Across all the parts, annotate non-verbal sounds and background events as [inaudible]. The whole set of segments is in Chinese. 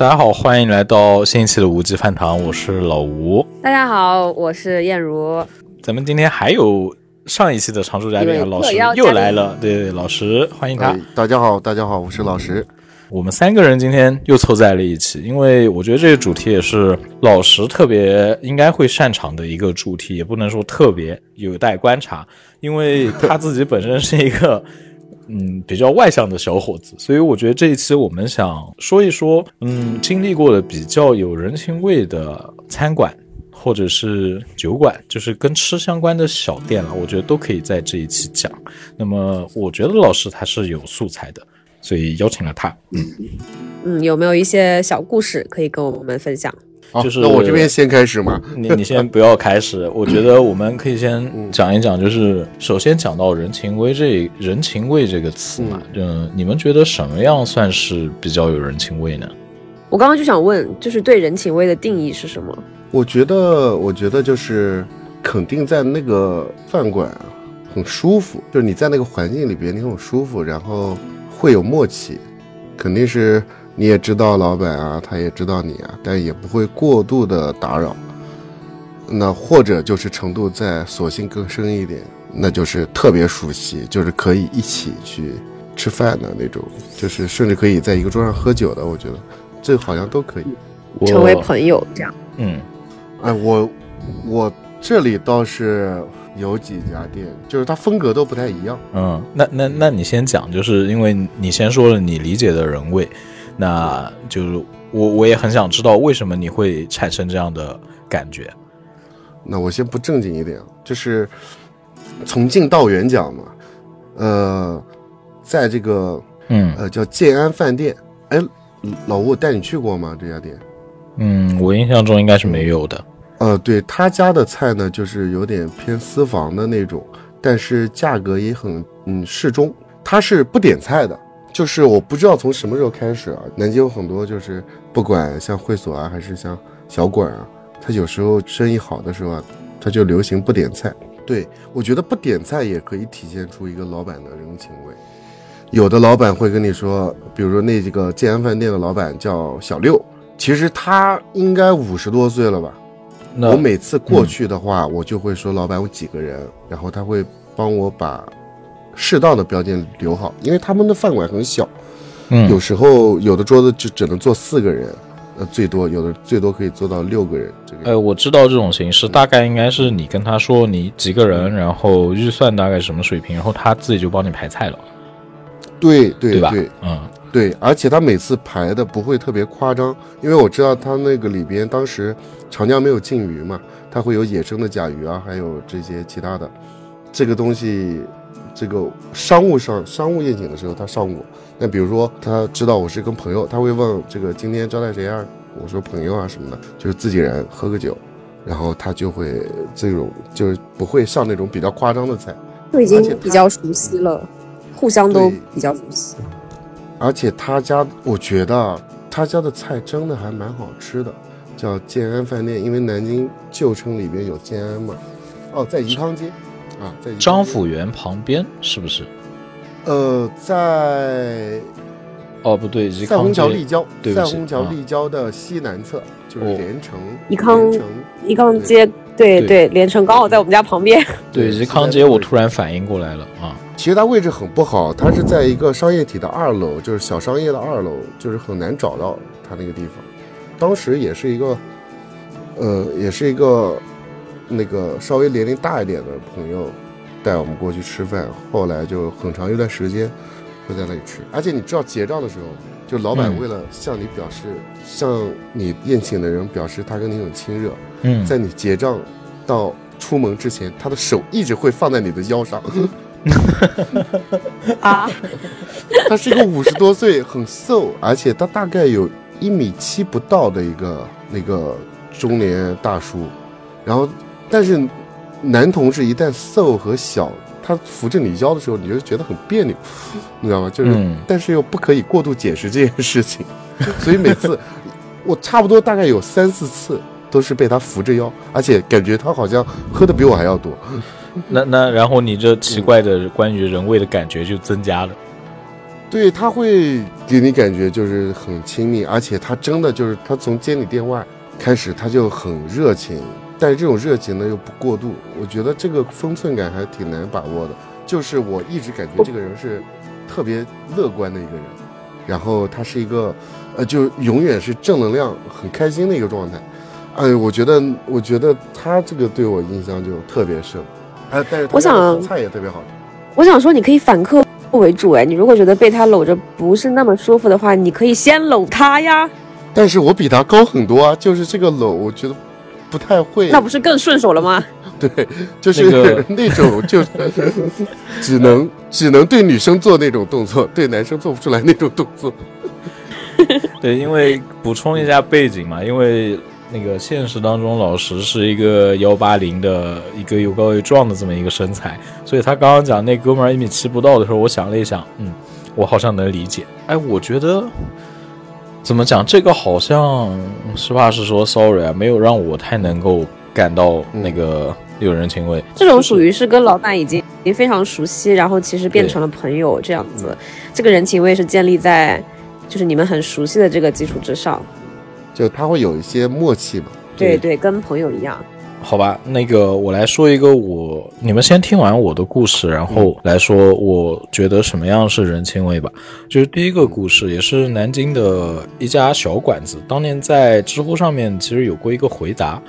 大家好，欢迎来到新一期的无极饭堂，我是老吴。大家好，我是燕如。咱们今天还有上一期的常驻嘉宾啊，老石又来了。对对，老石，欢迎他。大家好，大家好，我是老石。我们三个人今天又凑在了一起，因为我觉得这个主题也是老石特别应该会擅长的一个主题，也不能说特别有待观察，因为他自己本身是一个嗯比较外向的小伙子，所以我觉得这一期我们想说一说，嗯，经历过的比较有人情味的餐馆或者是酒馆，就是跟吃相关的小店了，我觉得都可以在这一期讲。那么我觉得老师他是有素材的。所以邀请了他。嗯嗯，有没有一些小故事可以跟我们分享？就是那我这边先开始嘛？你你先不要开始，[laughs] 我觉得我们可以先讲一讲，就是首先讲到人情味这人情味这个词嘛，嗯，你们觉得什么样算是比较有人情味呢？我刚刚就想问，就是对人情味的定义是什么？我觉得，我觉得就是肯定在那个饭馆很舒服，就是你在那个环境里边你很舒服，然后。会有默契，肯定是你也知道老板啊，他也知道你啊，但也不会过度的打扰。那或者就是程度再索性更深一点，那就是特别熟悉，就是可以一起去吃饭的那种，就是甚至可以在一个桌上喝酒的。我觉得这好像都可以成为朋友这样。嗯，哎，我我这里倒是。有几家店，就是它风格都不太一样。嗯，那那那你先讲，就是因为你先说了你理解的人味，那就是我我也很想知道为什么你会产生这样的感觉。那我先不正经一点，就是从近到远讲嘛。呃，在这个嗯呃叫建安饭店，哎，老吴我带你去过吗？这家店？嗯，我印象中应该是没有的。呃，对他家的菜呢，就是有点偏私房的那种，但是价格也很嗯适中。他是不点菜的，就是我不知道从什么时候开始啊，南京有很多就是不管像会所啊，还是像小馆啊，他有时候生意好的时候啊，他就流行不点菜。对我觉得不点菜也可以体现出一个老板的人情味。有的老板会跟你说，比如说那几个建安饭店的老板叫小六，其实他应该五十多岁了吧。我每次过去的话，我就会说老板，我几个人，然后他会帮我把适当的标间留好，因为他们的饭馆很小，嗯，有时候有的桌子就只能坐四个人，呃，最多有的最多可以坐到六个人。这个，呃，我知道这种形式，大概应该是你跟他说你几个人，然后预算大概什么水平，然后他自己就帮你排菜了。对对对吧？嗯，对，而且他每次排的不会特别夸张，因为我知道他那个里边当时。长江没有禁渔嘛，他会有野生的甲鱼啊，还有这些其他的，这个东西，这个商务上商务宴请的时候他上过。那比如说他知道我是跟朋友，他会问这个今天招待谁啊？我说朋友啊什么的，就是自己人喝个酒，然后他就会这种就是不会上那种比较夸张的菜，就已经比较熟悉了，互相都比较熟悉。而且他家我觉得他家的菜真的还蛮好吃的。叫建安饭店，因为南京旧城里边有建安嘛。哦，在怡康街，啊，在张府园旁边是不是？呃，在哦不对，在虹桥立交，对在虹桥立交的西南侧就是连城。宜康宜康街，对对，连城刚好在我们家旁边。[laughs] 对，怡康街，我突然反应过来了啊。其实它位置很不好，它是在一个商业体的二楼，就是小商业的二楼，就是很难找到它那个地方。当时也是一个，呃，也是一个那个稍微年龄大一点的朋友带我们过去吃饭，后来就很长一段时间会在那里吃。而且你知道结账的时候，就老板为了向你表示，向你宴请的人表示他跟你很亲热，嗯，在你结账到出门之前，他的手一直会放在你的腰上。啊，[laughs] 他是一个五十多岁，很瘦，而且他大概有。一米七不到的一个那个中年大叔，然后，但是男同志一旦瘦和小，他扶着你腰的时候，你就觉得很别扭，[laughs] 你知道吗？就是，但是又不可以过度解释这件事情，[laughs] 所以每次我差不多大概有三四次都是被他扶着腰，而且感觉他好像喝的比我还要多。[laughs] 那那然后你这奇怪的关于人味的感觉就增加了。对他会给你感觉就是很亲密，而且他真的就是他从接你电话开始他就很热情，但是这种热情呢又不过度，我觉得这个分寸感还挺难把握的。就是我一直感觉这个人是特别乐观的一个人，然后他是一个呃，就永远是正能量、很开心的一个状态。哎，我觉得，我觉得他这个对我印象就特别深。哎，但是他我想菜也特别好吃。我想说，你可以反客为主，哎，你如果觉得被他搂着不是那么舒服的话，你可以先搂他呀，但是我比他高很多啊，就是这个搂，我觉得不太会。那不是更顺手了吗？[laughs] 对，就是那 [laughs] 种就是 [laughs] 只能只能对女生做那种动作，对男生做不出来那种动作。对，因为补充一下背景嘛，因为那个现实当中老石是一个幺八零的一个又高又壮的这么一个身材，所以他刚刚讲那哥们儿一米七不到的时候，我想了一想，嗯，我好像能理解。哎，我觉得怎么讲，这个好像实话实说，sorry 啊，没有让我太能够感到那个有人情味。这种属于是跟老板已经已经非常熟悉，然后其实变成了朋友这样子，这个人情味是建立在就是你们很熟悉的这个基础之上。就他会有一些默契嘛。对对，跟朋友一样。好吧，那个我来说一个我，你们先听完我的故事，然后来说我觉得什么样是人情味吧。就是第一个故事，也是南京的一家小馆子，当年在知乎上面其实有过一个回答，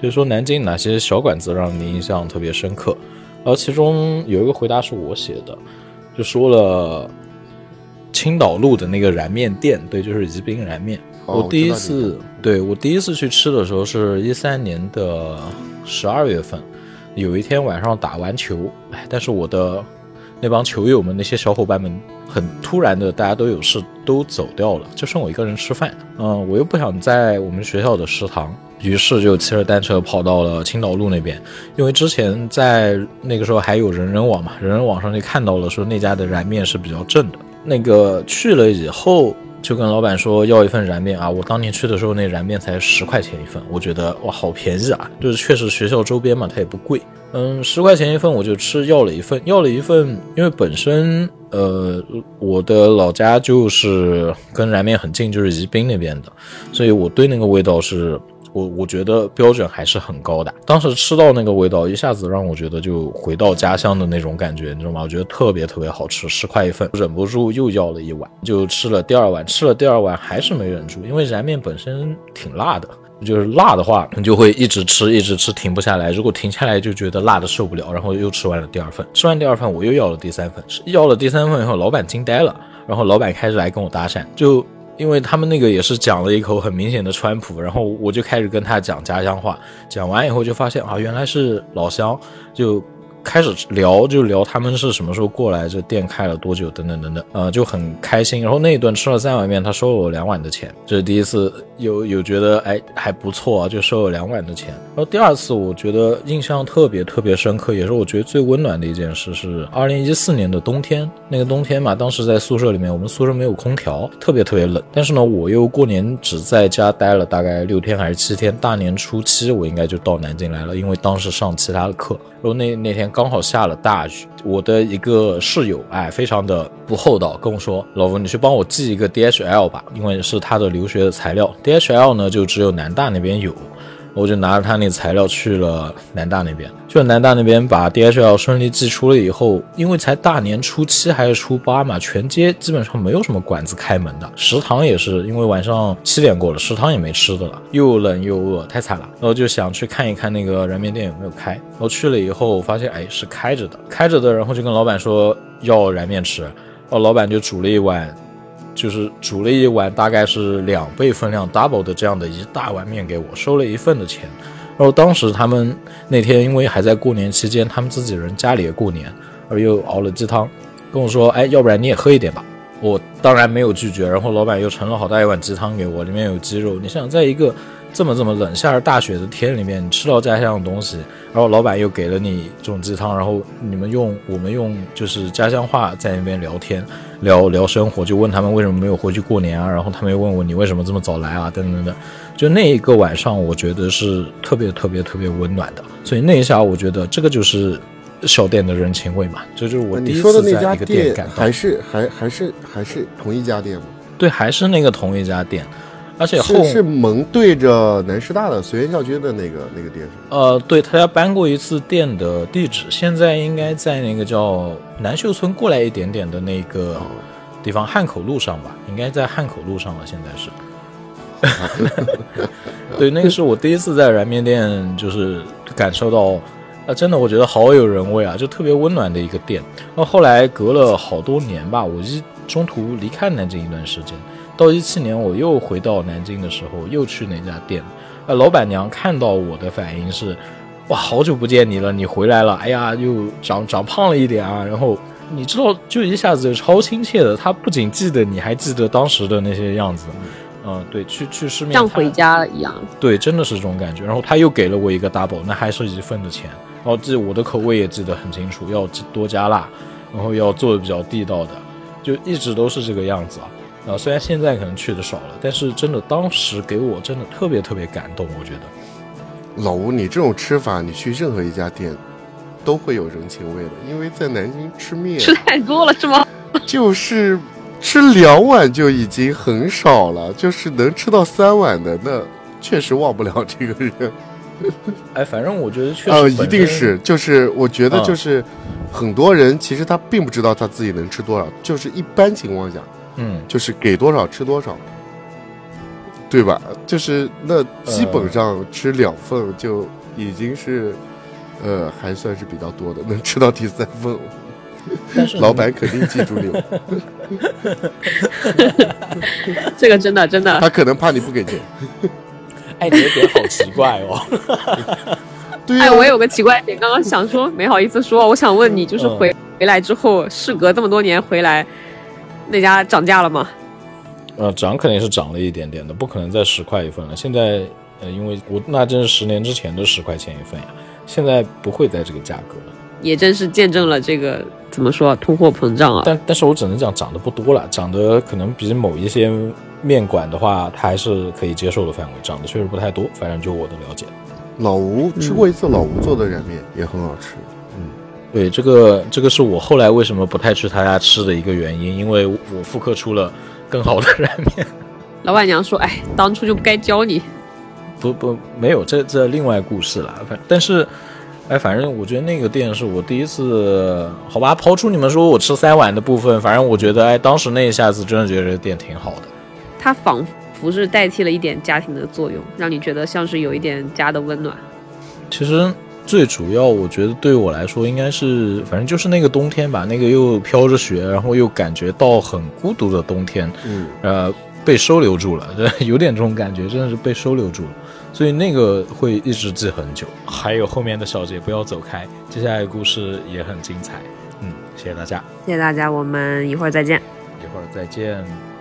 就是说南京哪些小馆子让你印象特别深刻，然后其中有一个回答是我写的，就说了青岛路的那个燃面店，对，就是宜宾燃面。哦我第一次个对我第一次去吃的时候是一三年的十二月份，有一天晚上打完球，哎，但是我的那帮球友们那些小伙伴们很突然的，大家都有事都走掉了，就剩我一个人吃饭。嗯，我又不想在我们学校的食堂，于是就骑着单车跑到了青岛路那边，因为之前在那个时候还有人人网嘛，人人网上就看到了说那家的燃面是比较正的。那个去了以后，就跟老板说要一份燃面啊。我当年去的时候，那燃面才十块钱一份，我觉得哇好便宜啊，就是确实学校周边嘛，它也不贵。嗯，十块钱一份我就吃，要了一份，要了一份，因为本身呃我的老家就是跟燃面很近，就是宜宾那边的，所以我对那个味道是我我觉得标准还是很高的。当时吃到那个味道，一下子让我觉得就回到家乡的那种感觉，你知道吗？我觉得特别特别好吃，十块一份，忍不住又要了一碗，就吃了第二碗，吃了第二碗还是没忍住，因为燃面本身挺辣的。就是辣的话，你就会一直吃，一直吃，停不下来。如果停下来，就觉得辣的受不了，然后又吃完了第二份。吃完第二份，我又要了第三份。要了第三份以后，老板惊呆了，然后老板开始来跟我搭讪，就因为他们那个也是讲了一口很明显的川普，然后我就开始跟他讲家乡话。讲完以后就发现啊，原来是老乡，就开始聊，就聊他们是什么时候过来，这店开了多久，等等等等，呃，就很开心。然后那一顿吃了三碗面，他收了我两碗的钱，这是第一次有有觉得哎还不错啊，就收了两碗的钱。然后第二次我觉得印象特别特别深刻，也是我觉得最温暖的一件事，是二零一四年的冬天。那个冬天嘛，当时在宿舍里面，我们宿舍没有空调，特别特别冷。但是呢，我又过年只在家待了大概六天还是七天，大年初七我应该就到南京来了，因为当时上其他的课。然后那那天刚好下了大雨，我的一个室友哎，非常的不厚道，跟我说：“老吴，你去帮我寄一个 DHL 吧，因为是他的留学的材料。DHL 呢，就只有南大那边有。”我就拿着他那材料去了南大那边，去了南大那边把 DHL 顺利寄出了以后，因为才大年初七还是初八嘛，全街基本上没有什么馆子开门的，食堂也是因为晚上七点过了，食堂也没吃的了，又冷又饿，太惨了。然后就想去看一看那个燃面店有没有开，然后去了以后发现哎是开着的，开着的，然后就跟老板说要燃面吃，然后老板就煮了一碗。就是煮了一碗大概是两倍分量 double 的这样的一大碗面给我，收了一份的钱。然后当时他们那天因为还在过年期间，他们自己人家里也过年，而又熬了鸡汤，跟我说：“哎，要不然你也喝一点吧。”我当然没有拒绝。然后老板又盛了好大一碗鸡汤给我，里面有鸡肉。你想在一个这么这么冷、下着大雪的天里面，你吃到家乡的东西，然后老板又给了你这种鸡汤，然后你们用我们用就是家乡话在那边聊天。聊聊生活，就问他们为什么没有回去过年啊？然后他们又问我你为什么这么早来啊？等等等，就那一个晚上，我觉得是特别特别特别温暖的。所以那一下，我觉得这个就是小店的人情味嘛，这就是我第一次在一个店感到还。是还还是还是同一家店吗？对，还是那个同一家店，而且后是是蒙对着南师大的随园校区的那个那个店是吗？呃，对他家搬过一次店的地址，现在应该在那个叫南秀村过来一点点的那个地方，汉口路上吧，应该在汉口路上了，现在是。[laughs] 对，那个是我第一次在燃面店，就是感受到，啊，真的我觉得好有人味啊，就特别温暖的一个店。那后来隔了好多年吧，我一中途离开南京一段时间，到一七年我又回到南京的时候，又去那家店，呃，老板娘看到我的反应是，哇，好久不见你了，你回来了，哎呀，又长长胖了一点啊，然后你知道，就一下子就超亲切的，他不仅记得你，还记得当时的那些样子。嗯，对，去去市面摊像回家了一样。对，真的是这种感觉。然后他又给了我一个 double，那还是一份的钱。然后记我的口味也记得很清楚，要多加辣，然后要做的比较地道的，就一直都是这个样子啊。啊，虽然现在可能去的少了，但是真的当时给我真的特别特别感动，我觉得。老吴，你这种吃法，你去任何一家店都会有人情味的，因为在南京吃面吃太多了是吗？[laughs] 就是吃两碗就已经很少了，就是能吃到三碗的，那确实忘不了这个人。哎，反正我觉得确实呃，一定是，就是我觉得嗯就是很多人其实他并不知道他自己能吃多少，就是一般情况下嗯，就是给多少吃多少，对吧？就是那基本上吃两份就已经是，呃，还算是比较多的，能吃到第三份，但是老板肯定记住你了，[laughs] 这个真的真的，他可能怕你不给钱。哎，你的点好奇怪哦。[laughs] 对呀、哎，我有个奇怪点，刚刚想说没好意思说，我想问你，就是嗯回回来之后，事隔这么多年回来，那家涨价了吗？呃，涨肯定是涨了一点点的，不可能再十块一份了。现在，呃，因为我那真是十年之前的十块钱一份呀，现在不会在这个价格了。也真是见证了这个怎么说通货膨胀啊。但但是我只能讲涨得不多了，涨得可能比某一些面馆的话，它还是可以接受的范围，涨得确实不太多。反正就我的了解。老吴吃过一次老吴做的燃面，也很好吃。对，这个这个是我后来为什么不太去他家吃的一个原因，因为我复刻出了更好的燃面。[laughs] 老板娘说：“哎，当初就不该教你。不不，没有，这这另外故事了。反但是，哎，反正我觉得那个店是我第一次，好吧，抛出你们说我吃三碗的部分，反正我觉得，哎，当时那一下子真的觉得这个店挺好的。它仿佛是代替了一点家庭的作用，让你觉得像是有一点家的温暖。其实最主要，我觉得对我来说，应该是反正就是那个冬天吧，那个又飘着雪，然后又感觉到很孤独的冬天，嗯，呃，被收留住了，[laughs] 有点这种感觉，真的是被收留住了。所以那个会一直记很久。还有后面的小节不要走开，接下来的故事也很精彩。嗯，谢谢大家，谢谢大家，我们一会儿再见。一会儿再见。